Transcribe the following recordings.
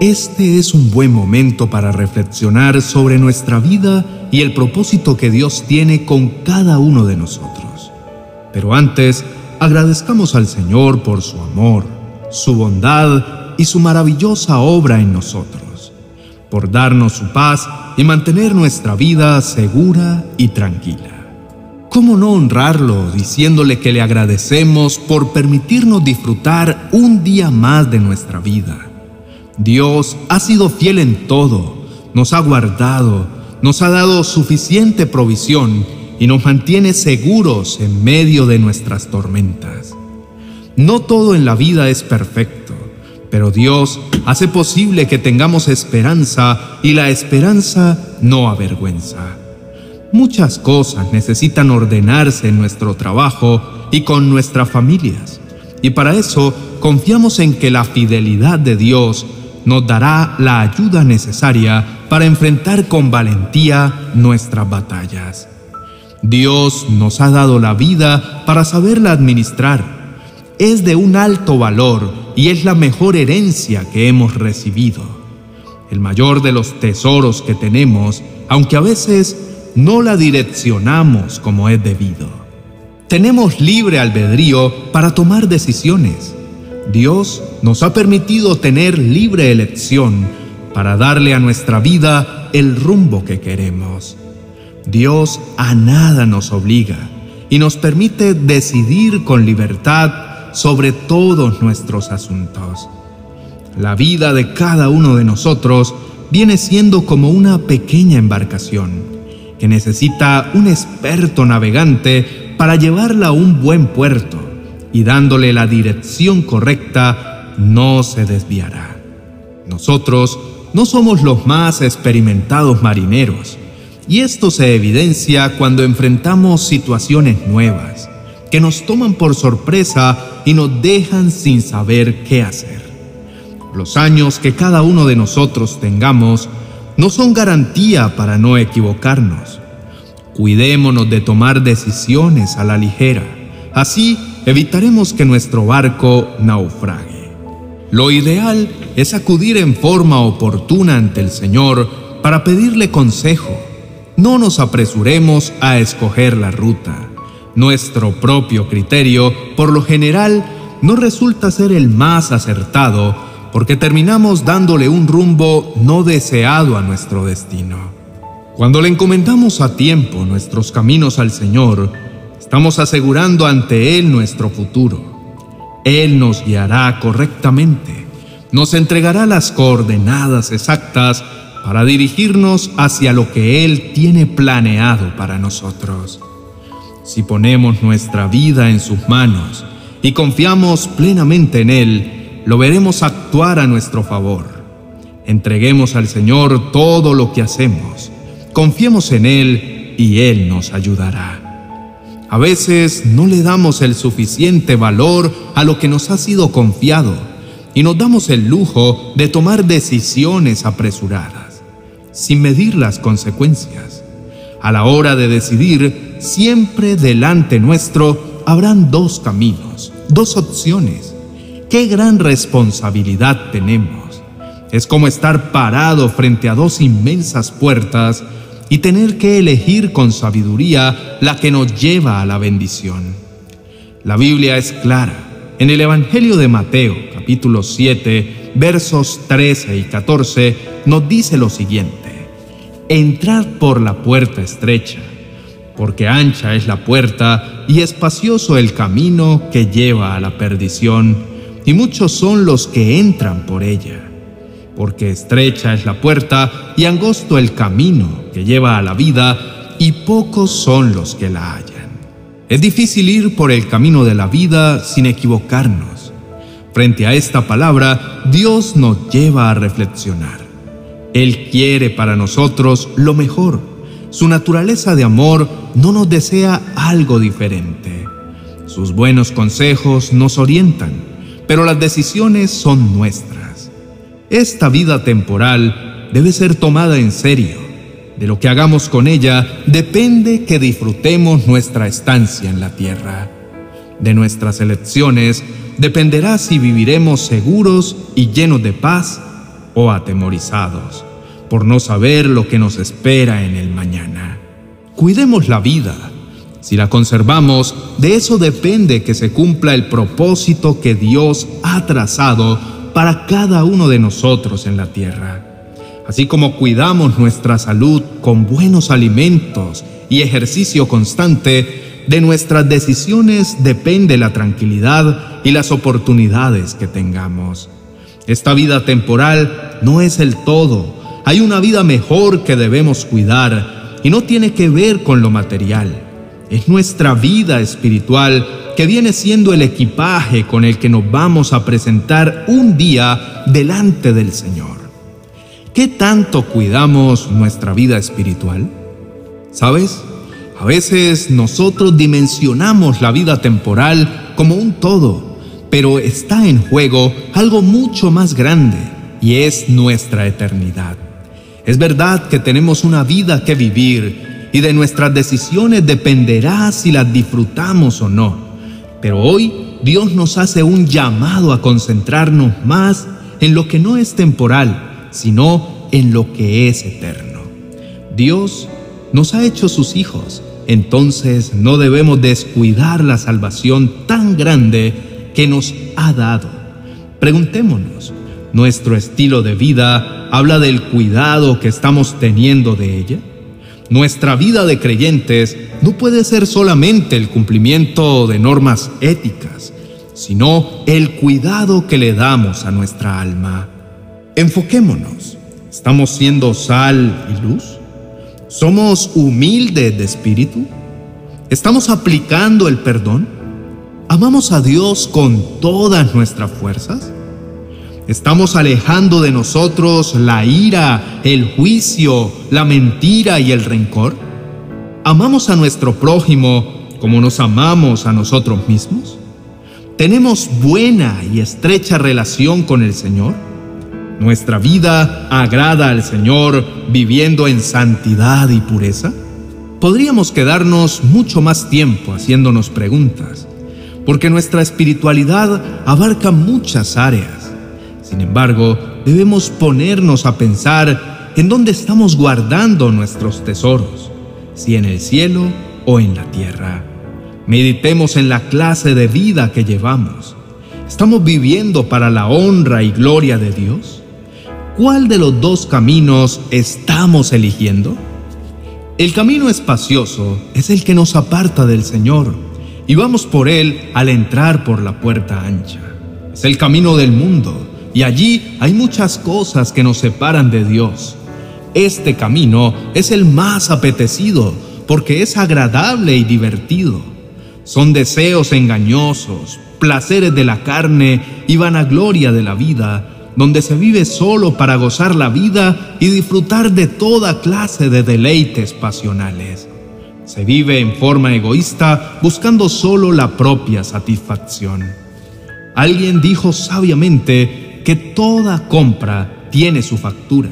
este es un buen momento para reflexionar sobre nuestra vida y el propósito que Dios tiene con cada uno de nosotros. Pero antes, agradezcamos al Señor por su amor, su bondad y su maravillosa obra en nosotros, por darnos su paz y mantener nuestra vida segura y tranquila. ¿Cómo no honrarlo diciéndole que le agradecemos por permitirnos disfrutar un día más de nuestra vida? Dios ha sido fiel en todo, nos ha guardado, nos ha dado suficiente provisión y nos mantiene seguros en medio de nuestras tormentas. No todo en la vida es perfecto, pero Dios hace posible que tengamos esperanza y la esperanza no avergüenza. Muchas cosas necesitan ordenarse en nuestro trabajo y con nuestras familias, y para eso confiamos en que la fidelidad de Dios nos dará la ayuda necesaria para enfrentar con valentía nuestras batallas. Dios nos ha dado la vida para saberla administrar. Es de un alto valor y es la mejor herencia que hemos recibido. El mayor de los tesoros que tenemos, aunque a veces no la direccionamos como es debido. Tenemos libre albedrío para tomar decisiones Dios nos ha permitido tener libre elección para darle a nuestra vida el rumbo que queremos. Dios a nada nos obliga y nos permite decidir con libertad sobre todos nuestros asuntos. La vida de cada uno de nosotros viene siendo como una pequeña embarcación que necesita un experto navegante para llevarla a un buen puerto y dándole la dirección correcta, no se desviará. Nosotros no somos los más experimentados marineros, y esto se evidencia cuando enfrentamos situaciones nuevas, que nos toman por sorpresa y nos dejan sin saber qué hacer. Los años que cada uno de nosotros tengamos no son garantía para no equivocarnos. Cuidémonos de tomar decisiones a la ligera. Así evitaremos que nuestro barco naufrague. Lo ideal es acudir en forma oportuna ante el Señor para pedirle consejo. No nos apresuremos a escoger la ruta. Nuestro propio criterio, por lo general, no resulta ser el más acertado porque terminamos dándole un rumbo no deseado a nuestro destino. Cuando le encomendamos a tiempo nuestros caminos al Señor, Estamos asegurando ante Él nuestro futuro. Él nos guiará correctamente, nos entregará las coordenadas exactas para dirigirnos hacia lo que Él tiene planeado para nosotros. Si ponemos nuestra vida en sus manos y confiamos plenamente en Él, lo veremos actuar a nuestro favor. Entreguemos al Señor todo lo que hacemos, confiemos en Él y Él nos ayudará. A veces no le damos el suficiente valor a lo que nos ha sido confiado y nos damos el lujo de tomar decisiones apresuradas, sin medir las consecuencias. A la hora de decidir, siempre delante nuestro habrán dos caminos, dos opciones. ¡Qué gran responsabilidad tenemos! Es como estar parado frente a dos inmensas puertas y tener que elegir con sabiduría la que nos lleva a la bendición. La Biblia es clara. En el Evangelio de Mateo, capítulo 7, versos 13 y 14, nos dice lo siguiente. Entrad por la puerta estrecha, porque ancha es la puerta y espacioso el camino que lleva a la perdición, y muchos son los que entran por ella porque estrecha es la puerta y angosto el camino que lleva a la vida, y pocos son los que la hallan. Es difícil ir por el camino de la vida sin equivocarnos. Frente a esta palabra, Dios nos lleva a reflexionar. Él quiere para nosotros lo mejor. Su naturaleza de amor no nos desea algo diferente. Sus buenos consejos nos orientan, pero las decisiones son nuestras. Esta vida temporal debe ser tomada en serio. De lo que hagamos con ella depende que disfrutemos nuestra estancia en la tierra. De nuestras elecciones dependerá si viviremos seguros y llenos de paz o atemorizados por no saber lo que nos espera en el mañana. Cuidemos la vida. Si la conservamos, de eso depende que se cumpla el propósito que Dios ha trazado para cada uno de nosotros en la tierra. Así como cuidamos nuestra salud con buenos alimentos y ejercicio constante, de nuestras decisiones depende la tranquilidad y las oportunidades que tengamos. Esta vida temporal no es el todo. Hay una vida mejor que debemos cuidar y no tiene que ver con lo material. Es nuestra vida espiritual que viene siendo el equipaje con el que nos vamos a presentar un día delante del Señor. ¿Qué tanto cuidamos nuestra vida espiritual? ¿Sabes? A veces nosotros dimensionamos la vida temporal como un todo, pero está en juego algo mucho más grande y es nuestra eternidad. Es verdad que tenemos una vida que vivir y de nuestras decisiones dependerá si las disfrutamos o no. Pero hoy Dios nos hace un llamado a concentrarnos más en lo que no es temporal, sino en lo que es eterno. Dios nos ha hecho sus hijos entonces no debemos descuidar la salvación tan grande que nos ha dado. Preguntémonos, ¿nuestro estilo de vida habla del cuidado que estamos teniendo de ella? Nuestra vida de creyentes no puede ser solamente el cumplimiento de normas éticas, sino el cuidado que le damos a nuestra alma. Enfoquémonos. ¿Estamos siendo sal y luz? ¿Somos humildes de espíritu? ¿Estamos aplicando el perdón? ¿Amamos a Dios con todas nuestras fuerzas? ¿Estamos alejando de nosotros la ira, el juicio, la mentira y el rencor? ¿Amamos a nuestro prójimo como nos amamos a nosotros mismos? ¿Tenemos buena y estrecha relación con el Señor? ¿Nuestra vida agrada al Señor viviendo en santidad y pureza? Podríamos quedarnos mucho más tiempo haciéndonos preguntas, porque nuestra espiritualidad abarca muchas áreas. Sin embargo, debemos ponernos a pensar en dónde estamos guardando nuestros tesoros, si en el cielo o en la tierra. Meditemos en la clase de vida que llevamos. ¿Estamos viviendo para la honra y gloria de Dios? ¿Cuál de los dos caminos estamos eligiendo? El camino espacioso es el que nos aparta del Señor y vamos por él al entrar por la puerta ancha. Es el camino del mundo y allí hay muchas cosas que nos separan de Dios. Este camino es el más apetecido porque es agradable y divertido. Son deseos engañosos, placeres de la carne y vanagloria de la vida donde se vive solo para gozar la vida y disfrutar de toda clase de deleites pasionales. Se vive en forma egoísta buscando solo la propia satisfacción. Alguien dijo sabiamente que toda compra tiene su factura,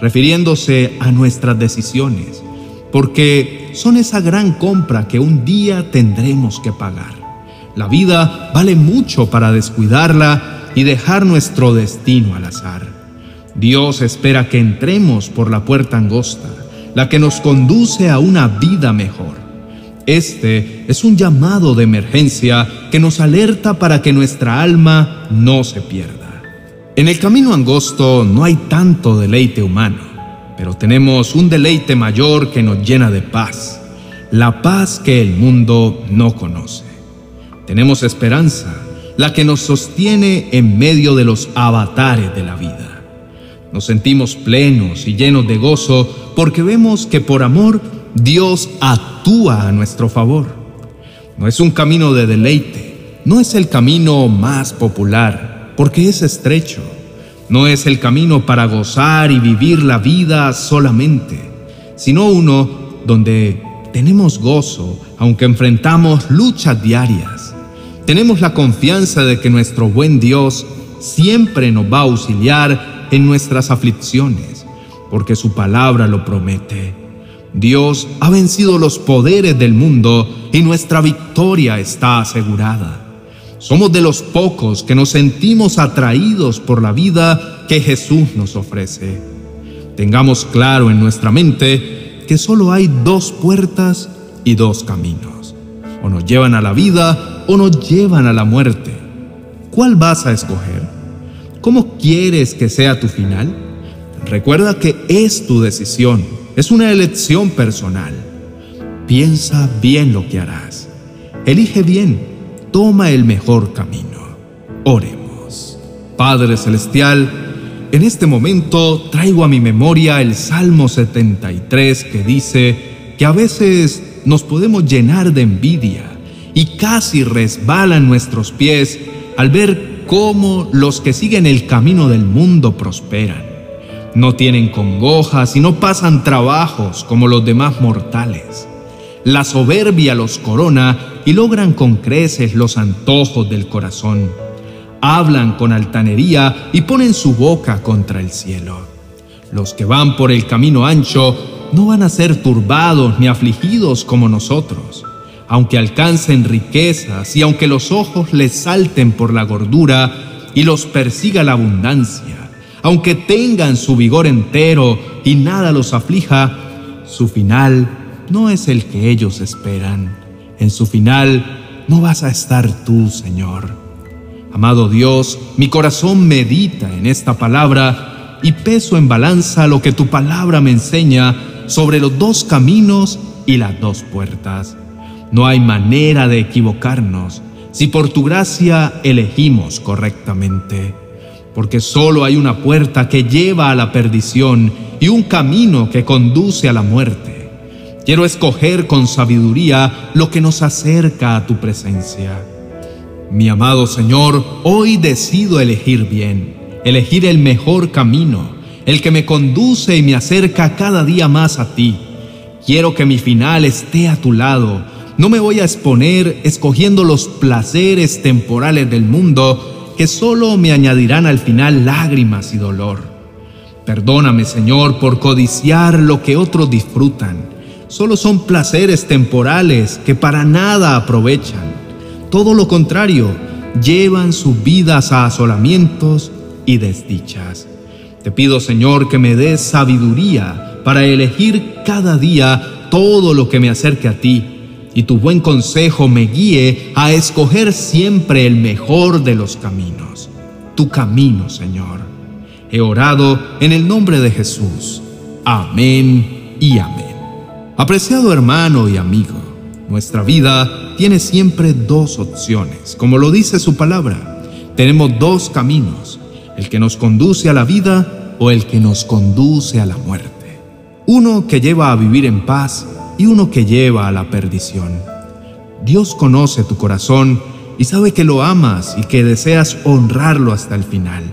refiriéndose a nuestras decisiones, porque son esa gran compra que un día tendremos que pagar. La vida vale mucho para descuidarla y dejar nuestro destino al azar. Dios espera que entremos por la puerta angosta, la que nos conduce a una vida mejor. Este es un llamado de emergencia que nos alerta para que nuestra alma no se pierda. En el camino angosto no hay tanto deleite humano, pero tenemos un deleite mayor que nos llena de paz, la paz que el mundo no conoce. Tenemos esperanza la que nos sostiene en medio de los avatares de la vida. Nos sentimos plenos y llenos de gozo porque vemos que por amor Dios actúa a nuestro favor. No es un camino de deleite, no es el camino más popular, porque es estrecho. No es el camino para gozar y vivir la vida solamente, sino uno donde tenemos gozo aunque enfrentamos luchas diarias tenemos la confianza de que nuestro buen Dios siempre nos va a auxiliar en nuestras aflicciones, porque su palabra lo promete. Dios ha vencido los poderes del mundo y nuestra victoria está asegurada. Somos de los pocos que nos sentimos atraídos por la vida que Jesús nos ofrece. Tengamos claro en nuestra mente que solo hay dos puertas y dos caminos. O nos llevan a la vida o nos llevan a la muerte. ¿Cuál vas a escoger? ¿Cómo quieres que sea tu final? Recuerda que es tu decisión, es una elección personal. Piensa bien lo que harás. Elige bien, toma el mejor camino. Oremos. Padre Celestial, en este momento traigo a mi memoria el Salmo 73 que dice que a veces nos podemos llenar de envidia y casi resbalan nuestros pies al ver cómo los que siguen el camino del mundo prosperan. No tienen congojas y no pasan trabajos como los demás mortales. La soberbia los corona y logran con creces los antojos del corazón. Hablan con altanería y ponen su boca contra el cielo. Los que van por el camino ancho no van a ser turbados ni afligidos como nosotros aunque alcancen riquezas y aunque los ojos les salten por la gordura y los persiga la abundancia, aunque tengan su vigor entero y nada los aflija, su final no es el que ellos esperan. En su final no vas a estar tú, Señor. Amado Dios, mi corazón medita en esta palabra y peso en balanza lo que tu palabra me enseña sobre los dos caminos y las dos puertas. No hay manera de equivocarnos si por tu gracia elegimos correctamente, porque solo hay una puerta que lleva a la perdición y un camino que conduce a la muerte. Quiero escoger con sabiduría lo que nos acerca a tu presencia. Mi amado Señor, hoy decido elegir bien, elegir el mejor camino, el que me conduce y me acerca cada día más a ti. Quiero que mi final esté a tu lado, no me voy a exponer escogiendo los placeres temporales del mundo que solo me añadirán al final lágrimas y dolor. Perdóname, Señor, por codiciar lo que otros disfrutan. Solo son placeres temporales que para nada aprovechan. Todo lo contrario, llevan sus vidas a asolamientos y desdichas. Te pido, Señor, que me des sabiduría para elegir cada día todo lo que me acerque a ti y tu buen consejo me guíe a escoger siempre el mejor de los caminos, tu camino, Señor. He orado en el nombre de Jesús. Amén y amén. Apreciado hermano y amigo, nuestra vida tiene siempre dos opciones, como lo dice su palabra. Tenemos dos caminos, el que nos conduce a la vida o el que nos conduce a la muerte. Uno que lleva a vivir en paz y uno que lleva a la perdición. Dios conoce tu corazón y sabe que lo amas y que deseas honrarlo hasta el final.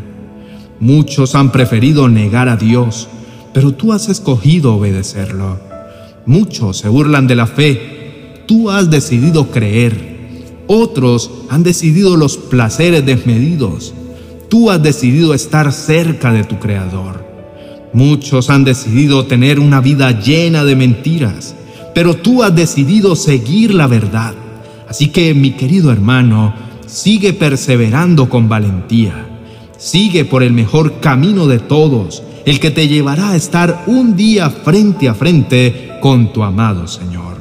Muchos han preferido negar a Dios, pero tú has escogido obedecerlo. Muchos se burlan de la fe, tú has decidido creer. Otros han decidido los placeres desmedidos, tú has decidido estar cerca de tu Creador. Muchos han decidido tener una vida llena de mentiras, pero tú has decidido seguir la verdad. Así que, mi querido hermano, sigue perseverando con valentía. Sigue por el mejor camino de todos, el que te llevará a estar un día frente a frente con tu amado Señor.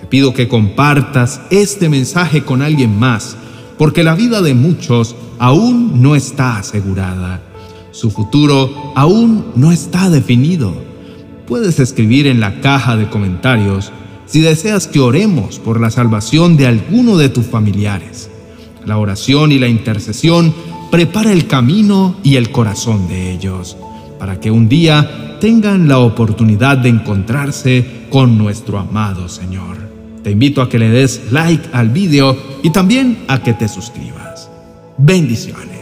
Te pido que compartas este mensaje con alguien más, porque la vida de muchos aún no está asegurada. Su futuro aún no está definido puedes escribir en la caja de comentarios si deseas que oremos por la salvación de alguno de tus familiares. La oración y la intercesión prepara el camino y el corazón de ellos, para que un día tengan la oportunidad de encontrarse con nuestro amado Señor. Te invito a que le des like al video y también a que te suscribas. Bendiciones.